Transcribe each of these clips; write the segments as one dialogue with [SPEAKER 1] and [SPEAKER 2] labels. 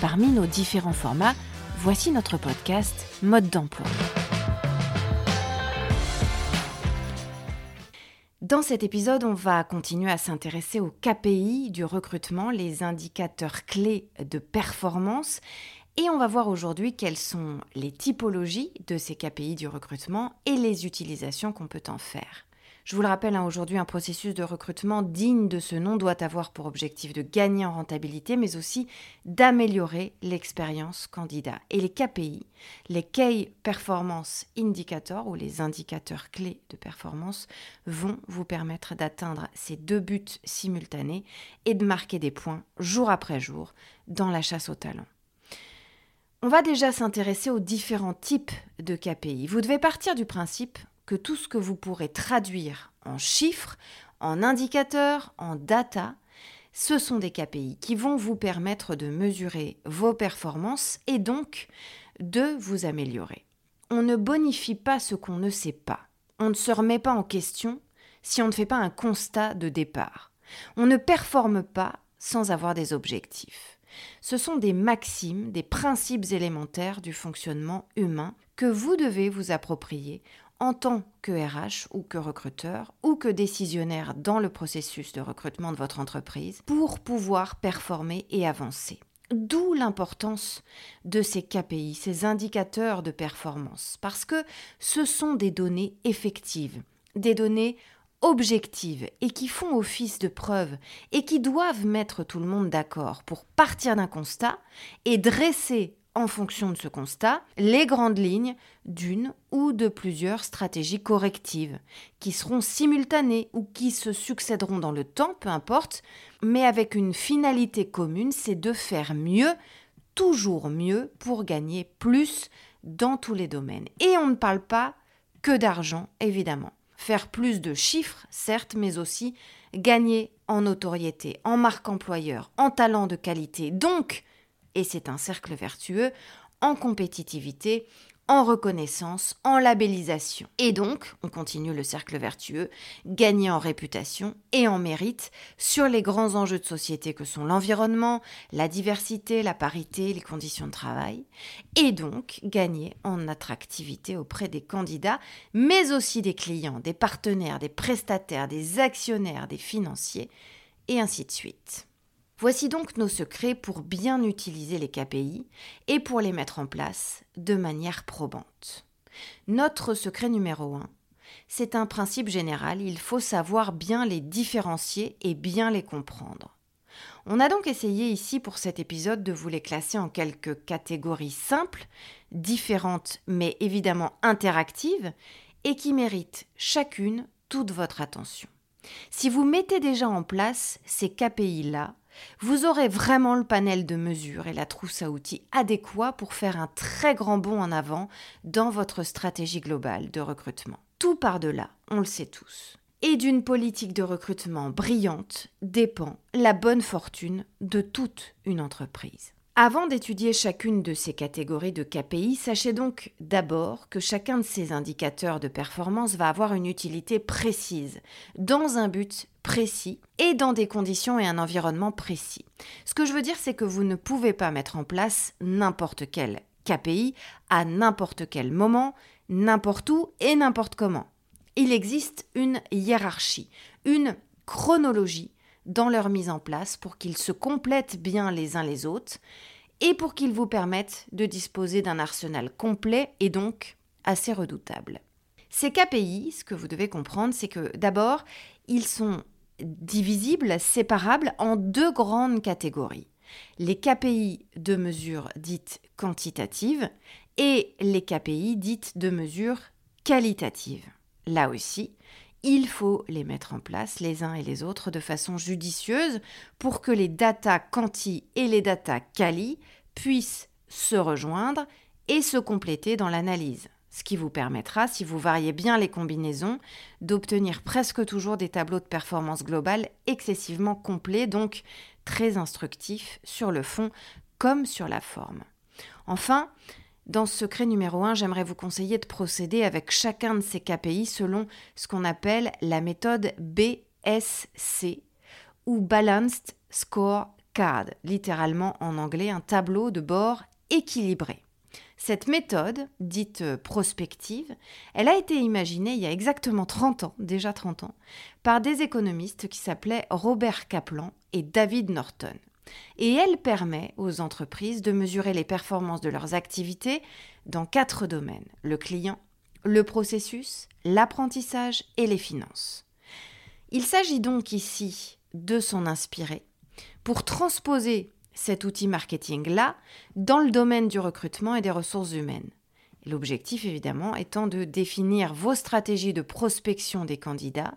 [SPEAKER 1] Parmi nos différents formats, voici notre podcast Mode d'emploi. Dans cet épisode, on va continuer à s'intéresser aux KPI du recrutement, les indicateurs clés de performance. Et on va voir aujourd'hui quelles sont les typologies de ces KPI du recrutement et les utilisations qu'on peut en faire. Je vous le rappelle, hein, aujourd'hui, un processus de recrutement digne de ce nom doit avoir pour objectif de gagner en rentabilité, mais aussi d'améliorer l'expérience candidat. Et les KPI, les Key Performance Indicators, ou les indicateurs clés de performance, vont vous permettre d'atteindre ces deux buts simultanés et de marquer des points jour après jour dans la chasse au talent. On va déjà s'intéresser aux différents types de KPI. Vous devez partir du principe que tout ce que vous pourrez traduire en chiffres, en indicateurs, en data, ce sont des KPI qui vont vous permettre de mesurer vos performances et donc de vous améliorer. On ne bonifie pas ce qu'on ne sait pas. On ne se remet pas en question si on ne fait pas un constat de départ. On ne performe pas sans avoir des objectifs. Ce sont des maximes, des principes élémentaires du fonctionnement humain que vous devez vous approprier en tant que RH ou que recruteur ou que décisionnaire dans le processus de recrutement de votre entreprise pour pouvoir performer et avancer. D'où l'importance de ces KPI, ces indicateurs de performance, parce que ce sont des données effectives, des données objectives et qui font office de preuve et qui doivent mettre tout le monde d'accord pour partir d'un constat et dresser en fonction de ce constat, les grandes lignes d'une ou de plusieurs stratégies correctives, qui seront simultanées ou qui se succéderont dans le temps, peu importe, mais avec une finalité commune, c'est de faire mieux, toujours mieux, pour gagner plus dans tous les domaines. Et on ne parle pas que d'argent, évidemment. Faire plus de chiffres, certes, mais aussi gagner en notoriété, en marque employeur, en talent de qualité. Donc, et c'est un cercle vertueux, en compétitivité, en reconnaissance, en labellisation. Et donc, on continue le cercle vertueux, gagner en réputation et en mérite sur les grands enjeux de société que sont l'environnement, la diversité, la parité, les conditions de travail, et donc gagner en attractivité auprès des candidats, mais aussi des clients, des partenaires, des prestataires, des actionnaires, des financiers, et ainsi de suite. Voici donc nos secrets pour bien utiliser les KPI et pour les mettre en place de manière probante. Notre secret numéro 1, c'est un principe général, il faut savoir bien les différencier et bien les comprendre. On a donc essayé ici pour cet épisode de vous les classer en quelques catégories simples, différentes mais évidemment interactives, et qui méritent chacune toute votre attention. Si vous mettez déjà en place ces KPI-là, vous aurez vraiment le panel de mesures et la trousse à outils adéquats pour faire un très grand bond en avant dans votre stratégie globale de recrutement. Tout par-delà, on le sait tous. Et d'une politique de recrutement brillante dépend la bonne fortune de toute une entreprise. Avant d'étudier chacune de ces catégories de KPI, sachez donc d'abord que chacun de ces indicateurs de performance va avoir une utilité précise, dans un but précis et dans des conditions et un environnement précis. Ce que je veux dire, c'est que vous ne pouvez pas mettre en place n'importe quel KPI à n'importe quel moment, n'importe où et n'importe comment. Il existe une hiérarchie, une chronologie dans leur mise en place pour qu'ils se complètent bien les uns les autres et pour qu'ils vous permettent de disposer d'un arsenal complet et donc assez redoutable. Ces KPI, ce que vous devez comprendre, c'est que d'abord, ils sont divisibles, séparables en deux grandes catégories. Les KPI de mesure dites quantitatives et les KPI dites de mesure qualitative. Là aussi, il faut les mettre en place les uns et les autres de façon judicieuse pour que les data quanti et les data quali puissent se rejoindre et se compléter dans l'analyse, ce qui vous permettra, si vous variez bien les combinaisons, d'obtenir presque toujours des tableaux de performance globale excessivement complets, donc très instructifs sur le fond comme sur la forme. Enfin, dans ce secret numéro 1, j'aimerais vous conseiller de procéder avec chacun de ces KPI selon ce qu'on appelle la méthode BSC ou Balanced Score Card, littéralement en anglais un tableau de bord équilibré. Cette méthode, dite prospective, elle a été imaginée il y a exactement 30 ans, déjà 30 ans, par des économistes qui s'appelaient Robert Kaplan et David Norton. Et elle permet aux entreprises de mesurer les performances de leurs activités dans quatre domaines, le client, le processus, l'apprentissage et les finances. Il s'agit donc ici de s'en inspirer pour transposer cet outil marketing-là dans le domaine du recrutement et des ressources humaines. L'objectif évidemment étant de définir vos stratégies de prospection des candidats,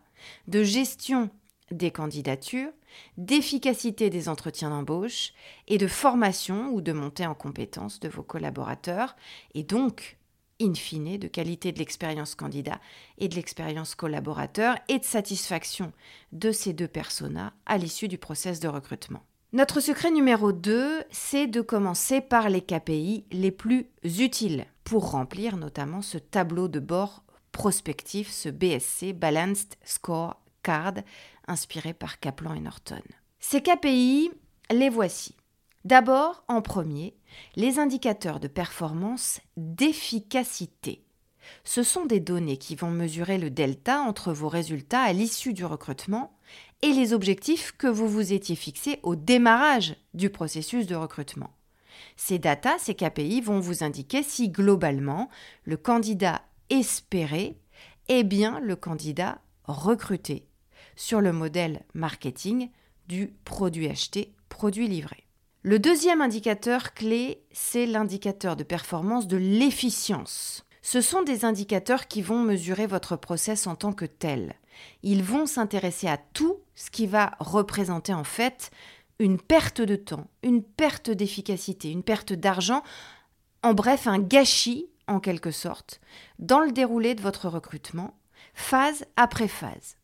[SPEAKER 1] de gestion des candidatures, d'efficacité des entretiens d'embauche et de formation ou de montée en compétences de vos collaborateurs et donc, in fine, de qualité de l'expérience candidat et de l'expérience collaborateur et de satisfaction de ces deux personas à l'issue du process de recrutement. Notre secret numéro 2, c'est de commencer par les KPI les plus utiles pour remplir notamment ce tableau de bord prospectif, ce BSC, Balanced Score Card, inspiré par Kaplan et Norton. Ces KPI, les voici. D'abord, en premier, les indicateurs de performance d'efficacité. Ce sont des données qui vont mesurer le delta entre vos résultats à l'issue du recrutement et les objectifs que vous vous étiez fixés au démarrage du processus de recrutement. Ces datas, ces KPI vont vous indiquer si globalement le candidat espéré est bien le candidat recruté sur le modèle marketing du produit acheté, produit livré. Le deuxième indicateur clé, c'est l'indicateur de performance de l'efficience. Ce sont des indicateurs qui vont mesurer votre process en tant que tel. Ils vont s'intéresser à tout ce qui va représenter en fait une perte de temps, une perte d'efficacité, une perte d'argent, en bref un gâchis en quelque sorte, dans le déroulé de votre recrutement, phase après phase.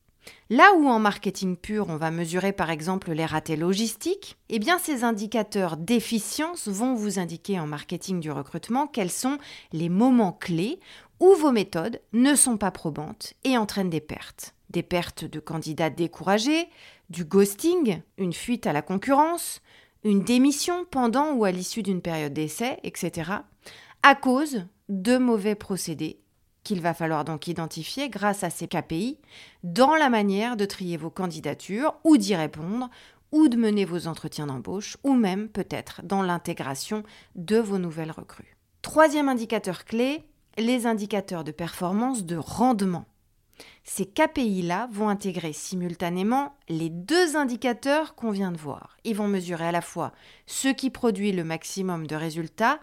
[SPEAKER 1] Là où en marketing pur, on va mesurer par exemple les ratés logistiques, eh bien ces indicateurs d'efficience vont vous indiquer en marketing du recrutement quels sont les moments clés où vos méthodes ne sont pas probantes et entraînent des pertes. Des pertes de candidats découragés, du ghosting, une fuite à la concurrence, une démission pendant ou à l'issue d'une période d'essai, etc., à cause de mauvais procédés qu'il va falloir donc identifier grâce à ces KPI dans la manière de trier vos candidatures ou d'y répondre ou de mener vos entretiens d'embauche ou même peut-être dans l'intégration de vos nouvelles recrues. Troisième indicateur clé, les indicateurs de performance de rendement. Ces KPI-là vont intégrer simultanément les deux indicateurs qu'on vient de voir. Ils vont mesurer à la fois ce qui produit le maximum de résultats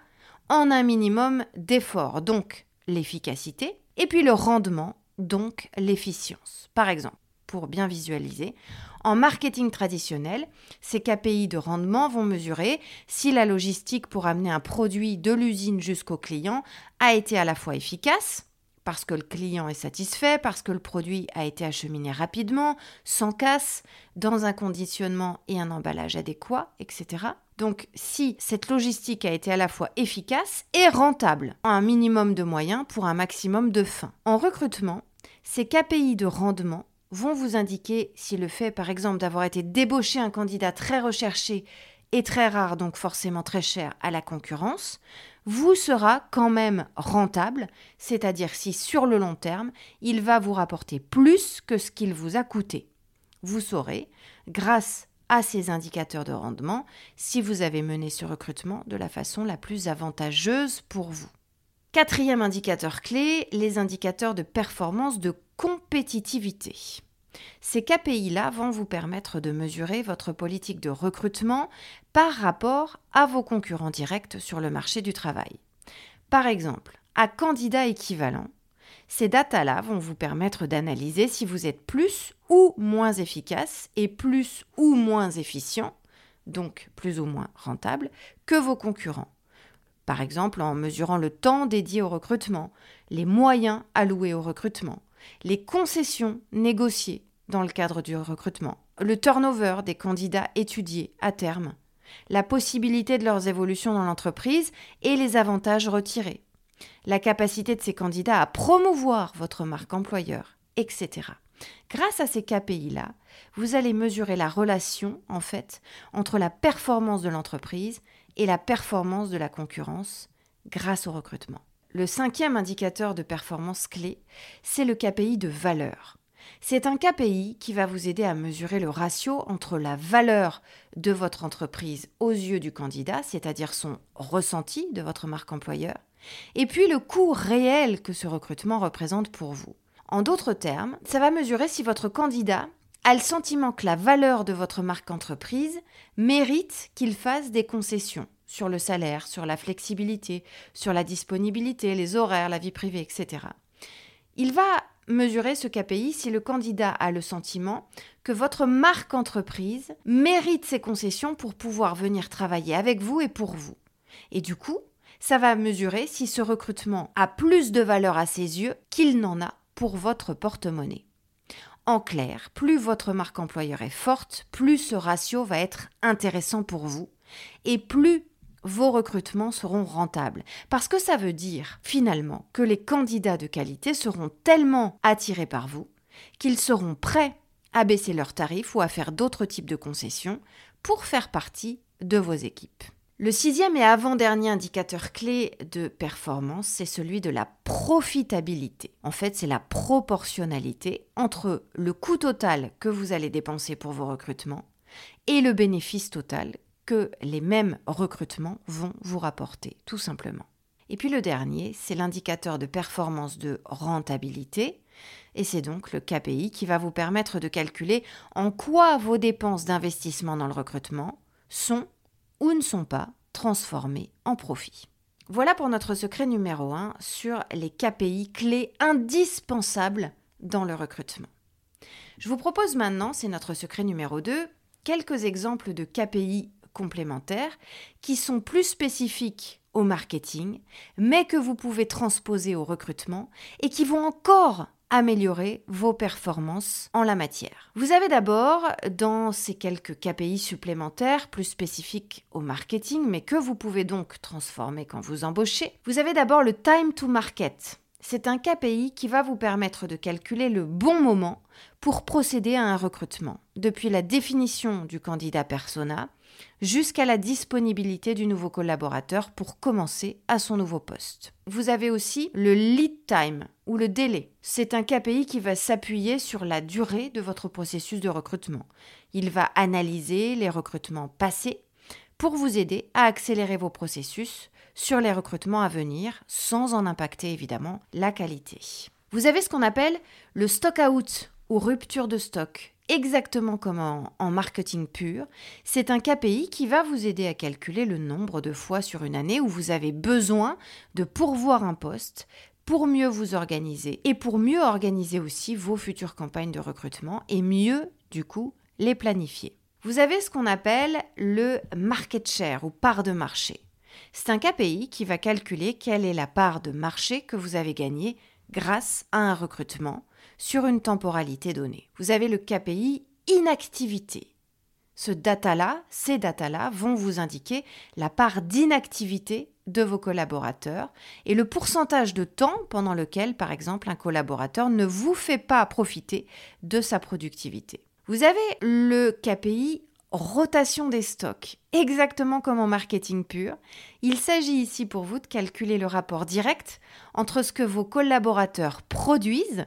[SPEAKER 1] en un minimum d'efforts, donc l'efficacité, et puis le rendement, donc l'efficience. Par exemple, pour bien visualiser, en marketing traditionnel, ces KPI de rendement vont mesurer si la logistique pour amener un produit de l'usine jusqu'au client a été à la fois efficace, parce que le client est satisfait, parce que le produit a été acheminé rapidement, sans casse, dans un conditionnement et un emballage adéquat, etc. Donc si cette logistique a été à la fois efficace et rentable, un minimum de moyens pour un maximum de fins. En recrutement, ces KPI de rendement vont vous indiquer si le fait par exemple d'avoir été débauché un candidat très recherché et très rare, donc forcément très cher à la concurrence, vous sera quand même rentable, c'est-à-dire si sur le long terme, il va vous rapporter plus que ce qu'il vous a coûté. Vous saurez, grâce à ces indicateurs de rendement si vous avez mené ce recrutement de la façon la plus avantageuse pour vous. Quatrième indicateur clé, les indicateurs de performance de compétitivité. Ces KPI-là vont vous permettre de mesurer votre politique de recrutement par rapport à vos concurrents directs sur le marché du travail. Par exemple, à candidat équivalent, ces datas-là vont vous permettre d'analyser si vous êtes plus ou moins efficace et plus ou moins efficient donc plus ou moins rentable, que vos concurrents. Par exemple en mesurant le temps dédié au recrutement, les moyens alloués au recrutement, les concessions négociées dans le cadre du recrutement, le turnover des candidats étudiés à terme, la possibilité de leurs évolutions dans l'entreprise et les avantages retirés, la capacité de ces candidats à promouvoir votre marque employeur, etc. Grâce à ces KPI-là, vous allez mesurer la relation, en fait, entre la performance de l'entreprise et la performance de la concurrence grâce au recrutement. Le cinquième indicateur de performance clé, c'est le KPI de valeur. C'est un KPI qui va vous aider à mesurer le ratio entre la valeur de votre entreprise aux yeux du candidat, c'est-à-dire son ressenti de votre marque employeur, et puis le coût réel que ce recrutement représente pour vous. En d'autres termes, ça va mesurer si votre candidat a le sentiment que la valeur de votre marque entreprise mérite qu'il fasse des concessions sur le salaire, sur la flexibilité, sur la disponibilité, les horaires, la vie privée, etc. Il va mesurer ce KPI si le candidat a le sentiment que votre marque entreprise mérite ses concessions pour pouvoir venir travailler avec vous et pour vous. Et du coup, ça va mesurer si ce recrutement a plus de valeur à ses yeux qu'il n'en a pour votre porte-monnaie. En clair, plus votre marque employeur est forte, plus ce ratio va être intéressant pour vous et plus vos recrutements seront rentables. Parce que ça veut dire, finalement, que les candidats de qualité seront tellement attirés par vous qu'ils seront prêts à baisser leurs tarifs ou à faire d'autres types de concessions pour faire partie de vos équipes. Le sixième et avant-dernier indicateur clé de performance, c'est celui de la profitabilité. En fait, c'est la proportionnalité entre le coût total que vous allez dépenser pour vos recrutements et le bénéfice total que les mêmes recrutements vont vous rapporter, tout simplement. Et puis le dernier, c'est l'indicateur de performance de rentabilité, et c'est donc le KPI qui va vous permettre de calculer en quoi vos dépenses d'investissement dans le recrutement sont ou ne sont pas transformées en profit. Voilà pour notre secret numéro 1 sur les KPI clés indispensables dans le recrutement. Je vous propose maintenant, c'est notre secret numéro 2, quelques exemples de KPI complémentaires qui sont plus spécifiques au marketing, mais que vous pouvez transposer au recrutement et qui vont encore améliorer vos performances en la matière. Vous avez d'abord, dans ces quelques KPI supplémentaires plus spécifiques au marketing, mais que vous pouvez donc transformer quand vous embauchez, vous avez d'abord le time to market. C'est un KPI qui va vous permettre de calculer le bon moment pour procéder à un recrutement, depuis la définition du candidat persona jusqu'à la disponibilité du nouveau collaborateur pour commencer à son nouveau poste. Vous avez aussi le lead time ou le délai. C'est un KPI qui va s'appuyer sur la durée de votre processus de recrutement. Il va analyser les recrutements passés pour vous aider à accélérer vos processus sur les recrutements à venir sans en impacter évidemment la qualité. Vous avez ce qu'on appelle le stock out ou rupture de stock exactement comme en, marketing pur, c'est un KPI qui va vous aider à calculer le nombre de fois sur une année où vous avez besoin de pourvoir un poste pour mieux vous organiser et pour mieux organiser aussi vos futures campagnes de recrutement et mieux, du coup, les planifier. Vous avez ce qu'on appelle le market share ou part de marché. C'est un KPI qui va calculer quelle est la part de marché que vous avez gagnée grâce à un recrutement sur une temporalité donnée. Vous avez le KPI inactivité. Ce data-là, ces data-là vont vous indiquer la part d'inactivité de vos collaborateurs et le pourcentage de temps pendant lequel, par exemple, un collaborateur ne vous fait pas profiter de sa productivité. Vous avez le KPI rotation des stocks, exactement comme en marketing pur. Il s'agit ici pour vous de calculer le rapport direct entre ce que vos collaborateurs produisent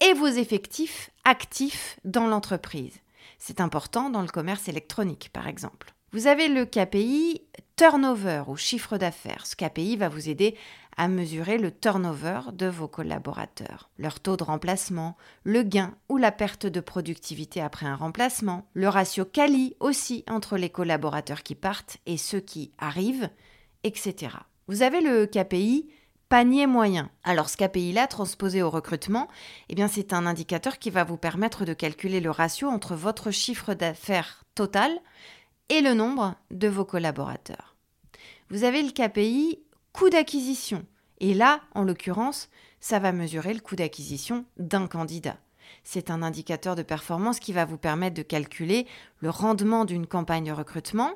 [SPEAKER 1] et vos effectifs actifs dans l'entreprise. C'est important dans le commerce électronique, par exemple. Vous avez le KPI turnover ou chiffre d'affaires. Ce KPI va vous aider à mesurer le turnover de vos collaborateurs, leur taux de remplacement, le gain ou la perte de productivité après un remplacement, le ratio quali aussi entre les collaborateurs qui partent et ceux qui arrivent, etc. Vous avez le KPI panier moyen. Alors ce KPI-là, transposé au recrutement, eh c'est un indicateur qui va vous permettre de calculer le ratio entre votre chiffre d'affaires total et le nombre de vos collaborateurs. Vous avez le KPI coût d'acquisition. Et là, en l'occurrence, ça va mesurer le coût d'acquisition d'un candidat. C'est un indicateur de performance qui va vous permettre de calculer le rendement d'une campagne de recrutement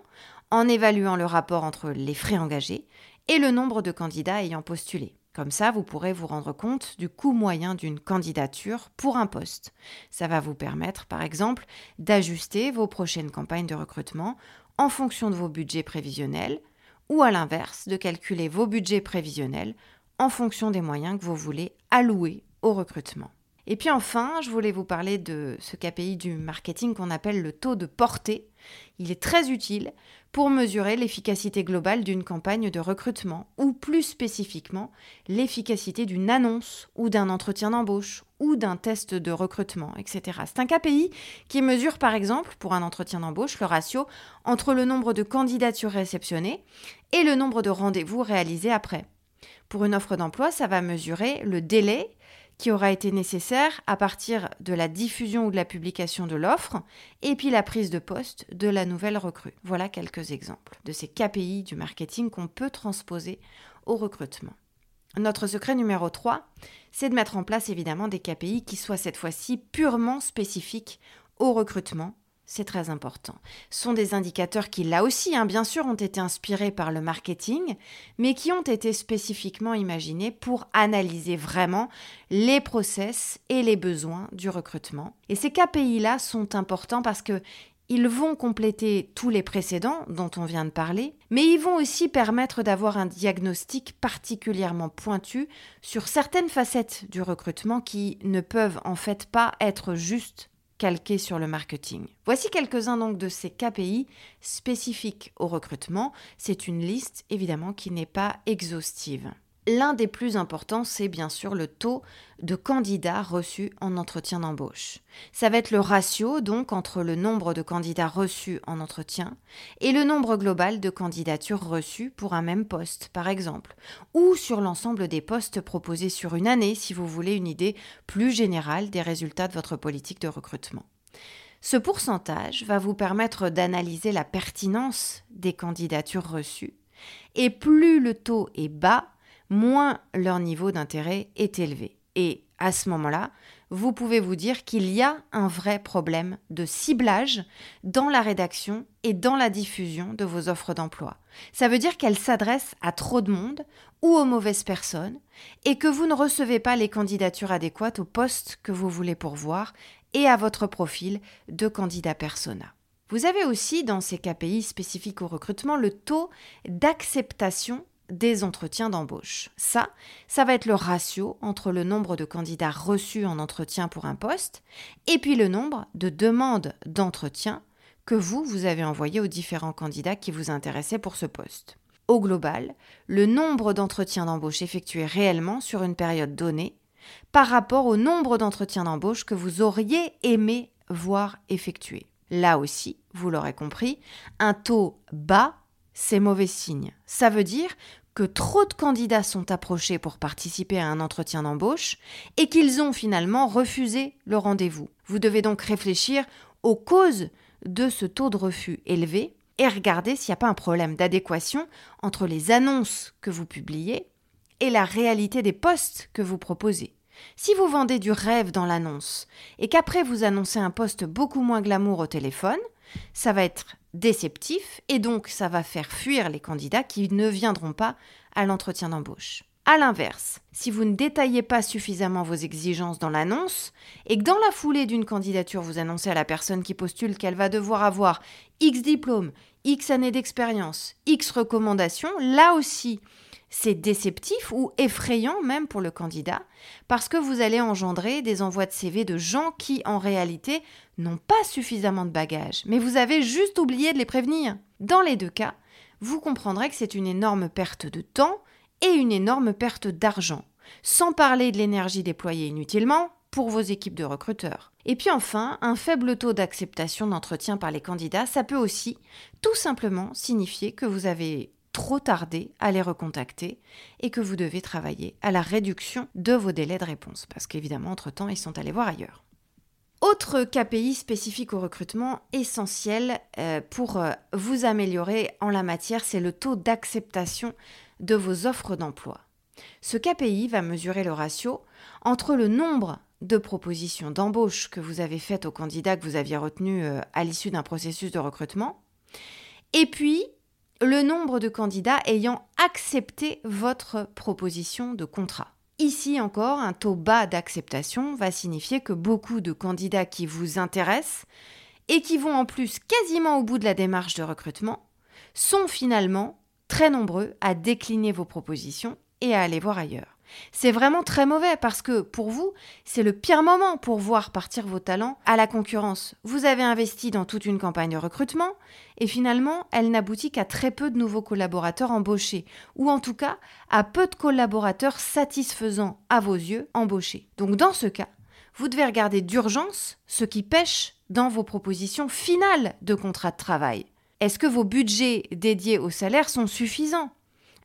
[SPEAKER 1] en évaluant le rapport entre les frais engagés et le nombre de candidats ayant postulé. Comme ça, vous pourrez vous rendre compte du coût moyen d'une candidature pour un poste. Ça va vous permettre, par exemple, d'ajuster vos prochaines campagnes de recrutement en fonction de vos budgets prévisionnels ou à l'inverse, de calculer vos budgets prévisionnels en fonction des moyens que vous voulez allouer au recrutement. Et puis enfin, je voulais vous parler de ce KPI du marketing qu'on appelle le taux de portée. Il est très utile pour mesurer l'efficacité globale d'une campagne de recrutement, ou plus spécifiquement, l'efficacité d'une annonce ou d'un entretien d'embauche ou d'un test de recrutement, etc. C'est un KPI qui mesure par exemple, pour un entretien d'embauche, le ratio entre le nombre de candidatures réceptionnées et le nombre de rendez-vous réalisés après. Pour une offre d'emploi, ça va mesurer le délai qui aura été nécessaire à partir de la diffusion ou de la publication de l'offre et puis la prise de poste de la nouvelle recrue. Voilà quelques exemples de ces KPI du marketing qu'on peut transposer au recrutement. Notre secret numéro 3, c'est de mettre en place évidemment des KPI qui soient cette fois-ci purement spécifiques au recrutement c'est très important. Ce sont des indicateurs qui, là aussi, hein, bien sûr, ont été inspirés par le marketing, mais qui ont été spécifiquement imaginés pour analyser vraiment les process et les besoins du recrutement. Et ces KPI-là sont importants parce que ils vont compléter tous les précédents dont on vient de parler, mais ils vont aussi permettre d'avoir un diagnostic particulièrement pointu sur certaines facettes du recrutement qui ne peuvent en fait pas être juste calqué sur le marketing. Voici quelques-uns donc de ces KPI spécifiques au recrutement. C'est une liste évidemment qui n'est pas exhaustive. L'un des plus importants, c'est bien sûr le taux de candidats reçus en entretien d'embauche. Ça va être le ratio donc entre le nombre de candidats reçus en entretien et le nombre global de candidatures reçues pour un même poste, par exemple, ou sur l'ensemble des postes proposés sur une année si vous voulez une idée plus générale des résultats de votre politique de recrutement. Ce pourcentage va vous permettre d'analyser la pertinence des candidatures reçues et plus le taux est bas, moins leur niveau d'intérêt est élevé. Et à ce moment-là, vous pouvez vous dire qu'il y a un vrai problème de ciblage dans la rédaction et dans la diffusion de vos offres d'emploi. Ça veut dire qu'elles s'adressent à trop de monde ou aux mauvaises personnes et que vous ne recevez pas les candidatures adéquates au poste que vous voulez pourvoir et à votre profil de candidat persona. Vous avez aussi dans ces KPI spécifiques au recrutement le taux d'acceptation des entretiens d'embauche. Ça, ça va être le ratio entre le nombre de candidats reçus en entretien pour un poste et puis le nombre de demandes d'entretien que vous, vous avez envoyées aux différents candidats qui vous intéressaient pour ce poste. Au global, le nombre d'entretiens d'embauche effectués réellement sur une période donnée par rapport au nombre d'entretiens d'embauche que vous auriez aimé voir effectués. Là aussi, vous l'aurez compris, un taux bas c'est mauvais signe. Ça veut dire que trop de candidats sont approchés pour participer à un entretien d'embauche et qu'ils ont finalement refusé le rendez-vous. Vous devez donc réfléchir aux causes de ce taux de refus élevé et regarder s'il n'y a pas un problème d'adéquation entre les annonces que vous publiez et la réalité des postes que vous proposez. Si vous vendez du rêve dans l'annonce et qu'après vous annoncez un poste beaucoup moins glamour au téléphone, ça va être déceptif et donc ça va faire fuir les candidats qui ne viendront pas à l'entretien d'embauche. A l'inverse, si vous ne détaillez pas suffisamment vos exigences dans l'annonce et que dans la foulée d'une candidature vous annoncez à la personne qui postule qu'elle va devoir avoir X diplômes, X années d'expérience, X recommandations, là aussi c'est déceptif ou effrayant même pour le candidat, parce que vous allez engendrer des envois de CV de gens qui, en réalité, n'ont pas suffisamment de bagages, mais vous avez juste oublié de les prévenir. Dans les deux cas, vous comprendrez que c'est une énorme perte de temps et une énorme perte d'argent, sans parler de l'énergie déployée inutilement pour vos équipes de recruteurs. Et puis enfin, un faible taux d'acceptation d'entretien par les candidats, ça peut aussi tout simplement signifier que vous avez trop tardé à les recontacter et que vous devez travailler à la réduction de vos délais de réponse, parce qu'évidemment, entre-temps, ils sont allés voir ailleurs. Autre KPI spécifique au recrutement essentiel euh, pour euh, vous améliorer en la matière, c'est le taux d'acceptation de vos offres d'emploi. Ce KPI va mesurer le ratio entre le nombre de propositions d'embauche que vous avez faites aux candidats que vous aviez retenus euh, à l'issue d'un processus de recrutement, et puis le nombre de candidats ayant accepté votre proposition de contrat. Ici encore, un taux bas d'acceptation va signifier que beaucoup de candidats qui vous intéressent et qui vont en plus quasiment au bout de la démarche de recrutement sont finalement très nombreux à décliner vos propositions et à aller voir ailleurs. C'est vraiment très mauvais parce que pour vous, c'est le pire moment pour voir partir vos talents à la concurrence. Vous avez investi dans toute une campagne de recrutement et finalement, elle n'aboutit qu'à très peu de nouveaux collaborateurs embauchés ou en tout cas à peu de collaborateurs satisfaisants à vos yeux embauchés. Donc dans ce cas, vous devez regarder d'urgence ce qui pêche dans vos propositions finales de contrat de travail. Est-ce que vos budgets dédiés au salaire sont suffisants?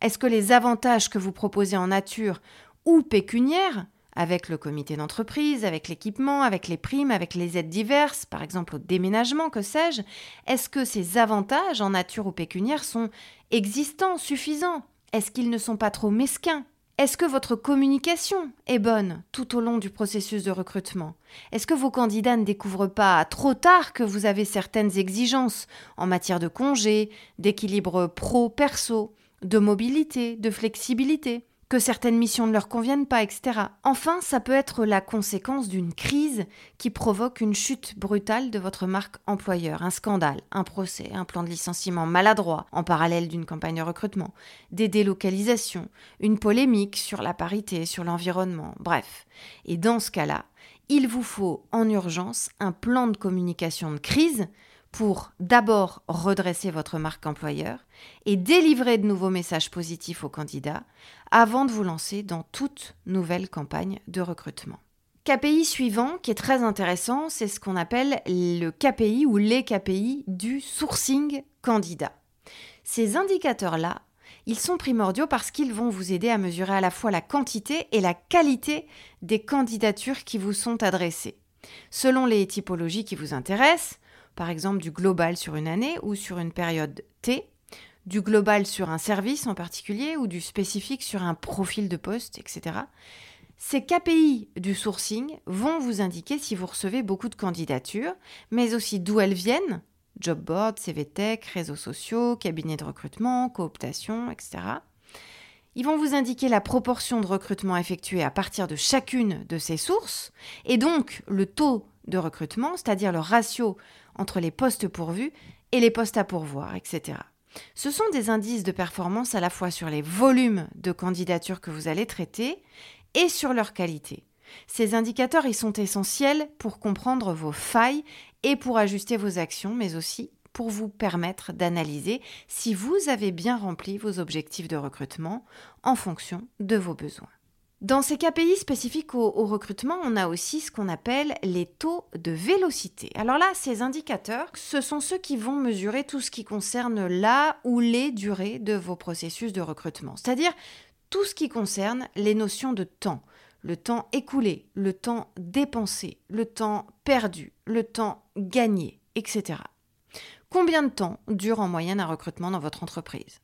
[SPEAKER 1] Est-ce que les avantages que vous proposez en nature ou pécuniaires, avec le comité d'entreprise, avec l'équipement, avec les primes, avec les aides diverses, par exemple au déménagement, que sais-je, est-ce que ces avantages en nature ou pécuniaires sont existants, suffisants? Est-ce qu'ils ne sont pas trop mesquins? Est-ce que votre communication est bonne tout au long du processus de recrutement? Est-ce que vos candidats ne découvrent pas trop tard que vous avez certaines exigences en matière de congés, d'équilibre pro-perso? De mobilité, de flexibilité, que certaines missions ne leur conviennent pas, etc. Enfin, ça peut être la conséquence d'une crise qui provoque une chute brutale de votre marque employeur, un scandale, un procès, un plan de licenciement maladroit en parallèle d'une campagne de recrutement, des délocalisations, une polémique sur la parité, sur l'environnement, bref. Et dans ce cas-là, il vous faut en urgence un plan de communication de crise pour d'abord redresser votre marque employeur et délivrer de nouveaux messages positifs aux candidats avant de vous lancer dans toute nouvelle campagne de recrutement. KPI suivant, qui est très intéressant, c'est ce qu'on appelle le KPI ou les KPI du sourcing candidat. Ces indicateurs-là, ils sont primordiaux parce qu'ils vont vous aider à mesurer à la fois la quantité et la qualité des candidatures qui vous sont adressées. Selon les typologies qui vous intéressent, par exemple du global sur une année ou sur une période T, du global sur un service en particulier ou du spécifique sur un profil de poste, etc. Ces KPI du sourcing vont vous indiquer si vous recevez beaucoup de candidatures, mais aussi d'où elles viennent, job board, CVTech, réseaux sociaux, cabinets de recrutement, cooptation, etc. Ils vont vous indiquer la proportion de recrutement effectué à partir de chacune de ces sources, et donc le taux de recrutement, c'est-à-dire le ratio entre les postes pourvus et les postes à pourvoir, etc. Ce sont des indices de performance à la fois sur les volumes de candidatures que vous allez traiter et sur leur qualité. Ces indicateurs, ils sont essentiels pour comprendre vos failles et pour ajuster vos actions, mais aussi pour vous permettre d'analyser si vous avez bien rempli vos objectifs de recrutement en fonction de vos besoins. Dans ces KPI spécifiques au, recrutement, on a aussi ce qu'on appelle les taux de vélocité. Alors là, ces indicateurs, ce sont ceux qui vont mesurer tout ce qui concerne la ou les durées de vos processus de recrutement, c'est-à-dire tout ce qui concerne les notions de temps, le temps écoulé, le temps dépensé, le temps perdu, le temps gagné, etc. Combien de temps dure en moyenne un recrutement dans votre entreprise?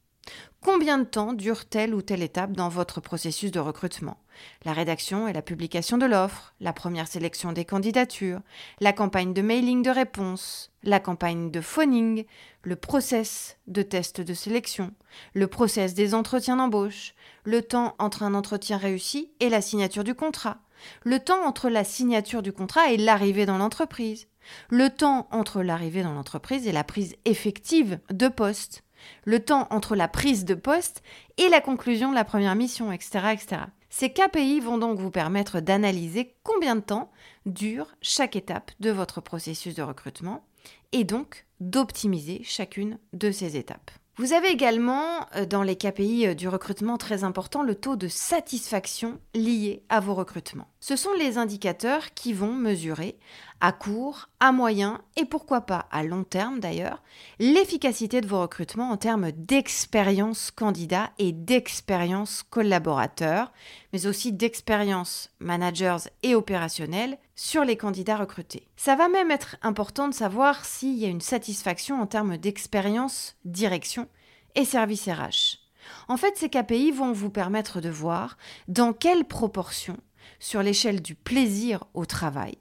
[SPEAKER 1] Combien de temps dure telle ou telle étape dans votre processus de recrutement? La rédaction et la publication de l'offre, la première sélection des candidatures, la campagne de mailing de réponse, la campagne de phoning, le process de test de sélection, le process des entretiens d'embauche, le temps entre un entretien réussi et la signature du contrat, le temps entre la signature du contrat et l'arrivée dans l'entreprise, le temps entre l'arrivée dans l'entreprise et la prise effective de poste, le temps entre la prise de poste et la conclusion de la première mission, etc. etc. Ces KPI vont donc vous permettre d'analyser combien de temps dure chaque étape de votre processus de recrutement et donc d'optimiser chacune de ces étapes. Vous avez également euh, dans les KPI euh, du recrutement très important le taux de satisfaction lié à vos recrutements. Ce sont les indicateurs qui vont mesurer à court, à moyen et pourquoi pas à long terme d'ailleurs l'efficacité de vos recrutements en termes d'expérience candidat et d'expérience collaborateur, mais aussi d'expérience managers et opérationnels sur les candidats recrutés. Ça va même être important de savoir s'il y a une satisfaction en termes d'expérience, direction et service RH. En fait, ces KPI vont vous permettre de voir dans quelle proportion, sur l'échelle du plaisir au travail,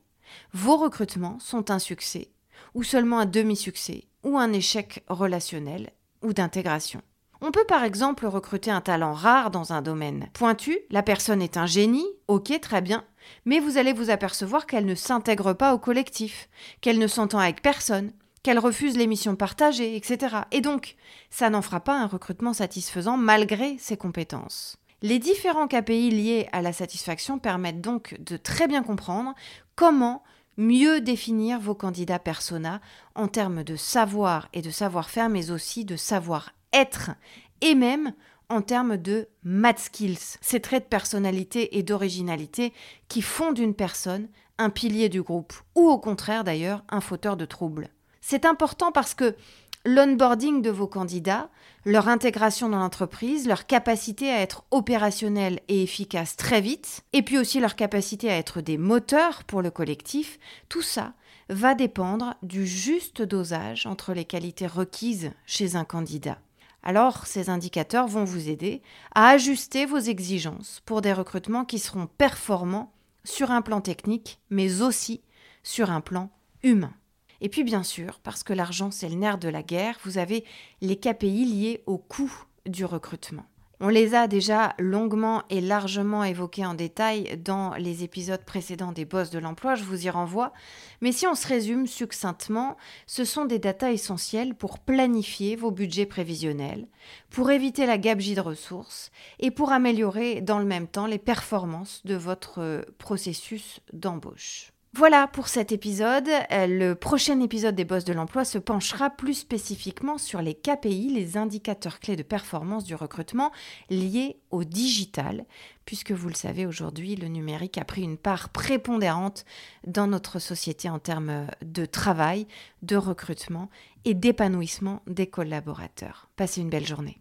[SPEAKER 1] vos recrutements sont un succès, ou seulement un demi-succès, ou un échec relationnel ou d'intégration. On peut par exemple recruter un talent rare dans un domaine pointu, la personne est un génie, ok très bien, mais vous allez vous apercevoir qu'elle ne s'intègre pas au collectif, qu'elle ne s'entend avec personne, qu'elle refuse les missions partagées, etc. Et donc, ça n'en fera pas un recrutement satisfaisant malgré ses compétences. Les différents KPI liés à la satisfaction permettent donc de très bien comprendre comment mieux définir vos candidats persona en termes de savoir et de savoir-faire, mais aussi de savoir-être et même en termes de mat skills, ces traits de personnalité et d'originalité qui font d'une personne un pilier du groupe, ou au contraire d'ailleurs un fauteur de troubles. C'est important parce que l'onboarding de vos candidats, leur intégration dans l'entreprise, leur capacité à être opérationnels et efficaces très vite, et puis aussi leur capacité à être des moteurs pour le collectif, tout ça va dépendre du juste dosage entre les qualités requises chez un candidat. Alors, ces indicateurs vont vous aider à ajuster vos exigences pour des recrutements qui seront performants sur un plan technique, mais aussi sur un plan humain. Et puis bien sûr, parce que l'argent c'est le nerf de la guerre, vous avez les KPI liés au coût du recrutement. On les a déjà longuement et largement évoqués en détail dans les épisodes précédents des Boss de l'emploi, je vous y renvoie. Mais si on se résume succinctement, ce sont des datas essentielles pour planifier vos budgets prévisionnels, pour éviter la gabegie de ressources et pour améliorer dans le même temps les performances de votre processus d'embauche. Voilà pour cet épisode. Euh, le prochain épisode des Boss de l'emploi se penchera plus spécifiquement sur les KPI, les indicateurs clés de performance du recrutement liés au digital, puisque vous le savez aujourd'hui, le numérique a pris une part prépondérante dans notre société en termes de travail, de recrutement et d'épanouissement des collaborateurs. Passez une belle journée.